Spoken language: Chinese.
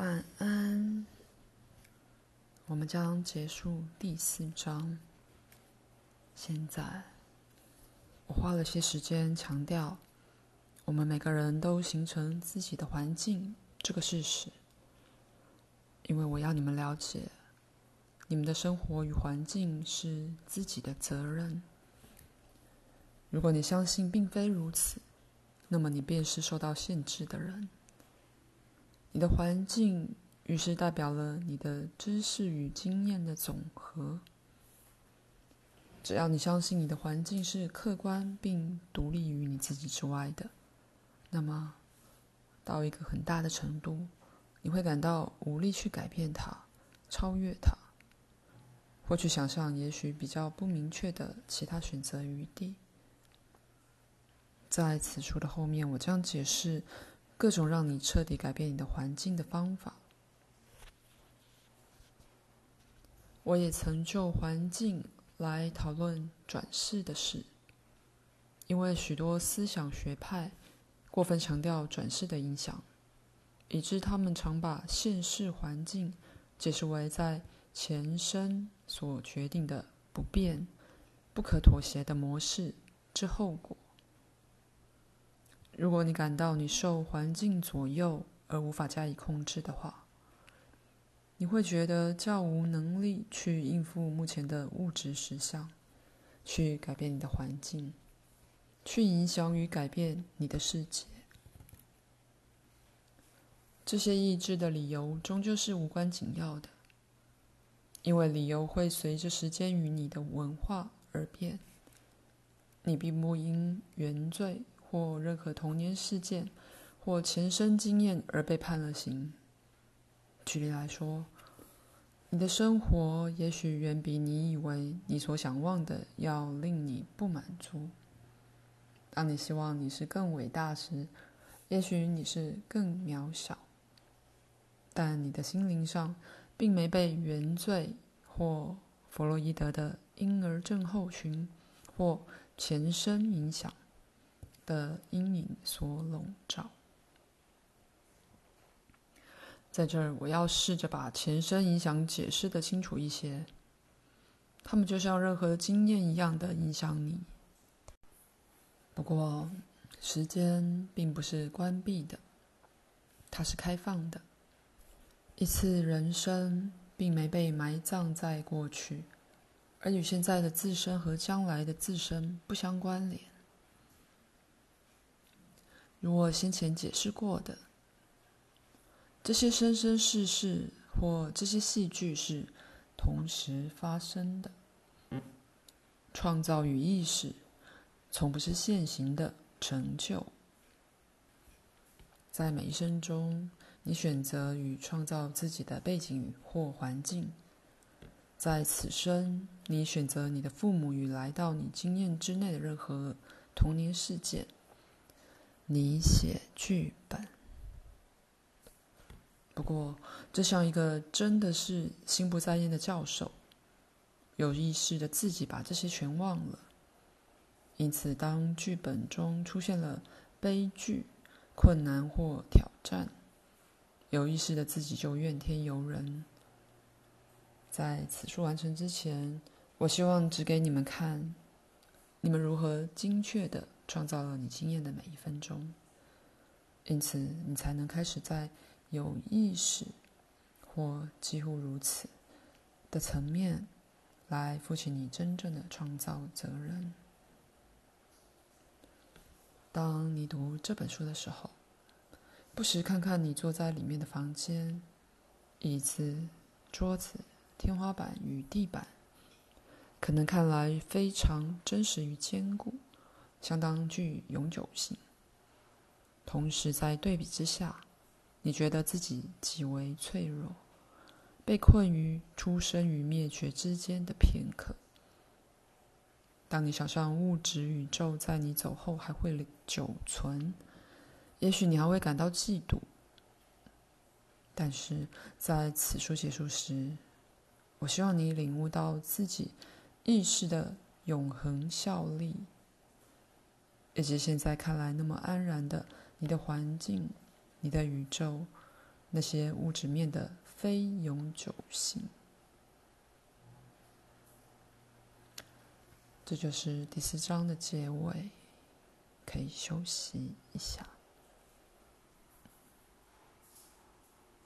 晚安。我们将结束第四章。现在，我花了些时间强调，我们每个人都形成自己的环境这个事实，因为我要你们了解，你们的生活与环境是自己的责任。如果你相信并非如此，那么你便是受到限制的人。你的环境。于是代表了你的知识与经验的总和。只要你相信你的环境是客观并独立于你自己之外的，那么到一个很大的程度，你会感到无力去改变它、超越它，或去想象也许比较不明确的其他选择余地。在此处的后面，我将解释各种让你彻底改变你的环境的方法。我也曾就环境来讨论转世的事，因为许多思想学派过分强调转世的影响，以致他们常把现世环境解释为在前生所决定的不变、不可妥协的模式之后果。如果你感到你受环境左右而无法加以控制的话，你会觉得较无能力去应付目前的物质实相，去改变你的环境，去影响与改变你的世界。这些意志的理由终究是无关紧要的，因为理由会随着时间与你的文化而变。你并不因原罪或任何童年事件或前生经验而被判了刑。举例来说，你的生活也许远比你以为你所想望的要令你不满足。当你希望你是更伟大时，也许你是更渺小。但你的心灵上并没被原罪或弗洛伊德的婴儿症候群或前生影响的阴影所笼罩。在这儿，我要试着把前生影响解释的清楚一些。他们就像任何经验一样的影响你。不过，时间并不是关闭的，它是开放的。一次人生并没被埋葬在过去，而与现在的自身和将来的自身不相关联。如我先前解释过的。这些生生世世或这些戏剧是同时发生的。创造与意识从不是现行的成就。在每一生中，你选择与创造自己的背景或环境。在此生，你选择你的父母与来到你经验之内的任何童年事件。你写剧本。不过，这像一个真的是心不在焉的教授，有意识的自己把这些全忘了。因此，当剧本中出现了悲剧、困难或挑战，有意识的自己就怨天尤人。在此书完成之前，我希望指给你们看，你们如何精确的创造了你经验的每一分钟。因此，你才能开始在。有意识，或几乎如此的层面，来负起你真正的创造责任。当你读这本书的时候，不时看看你坐在里面的房间，椅子、桌子、天花板与地板，可能看来非常真实与坚固，相当具永久性。同时，在对比之下，你觉得自己极为脆弱，被困于出生与灭绝之间的片刻。当你想象物质宇宙在你走后还会久存，也许你还会感到嫉妒。但是在此书结束时，我希望你领悟到自己意识的永恒效力，以及现在看来那么安然的你的环境。你的宇宙那些物质面的非永久性。这就是第四章的结尾，可以休息一下。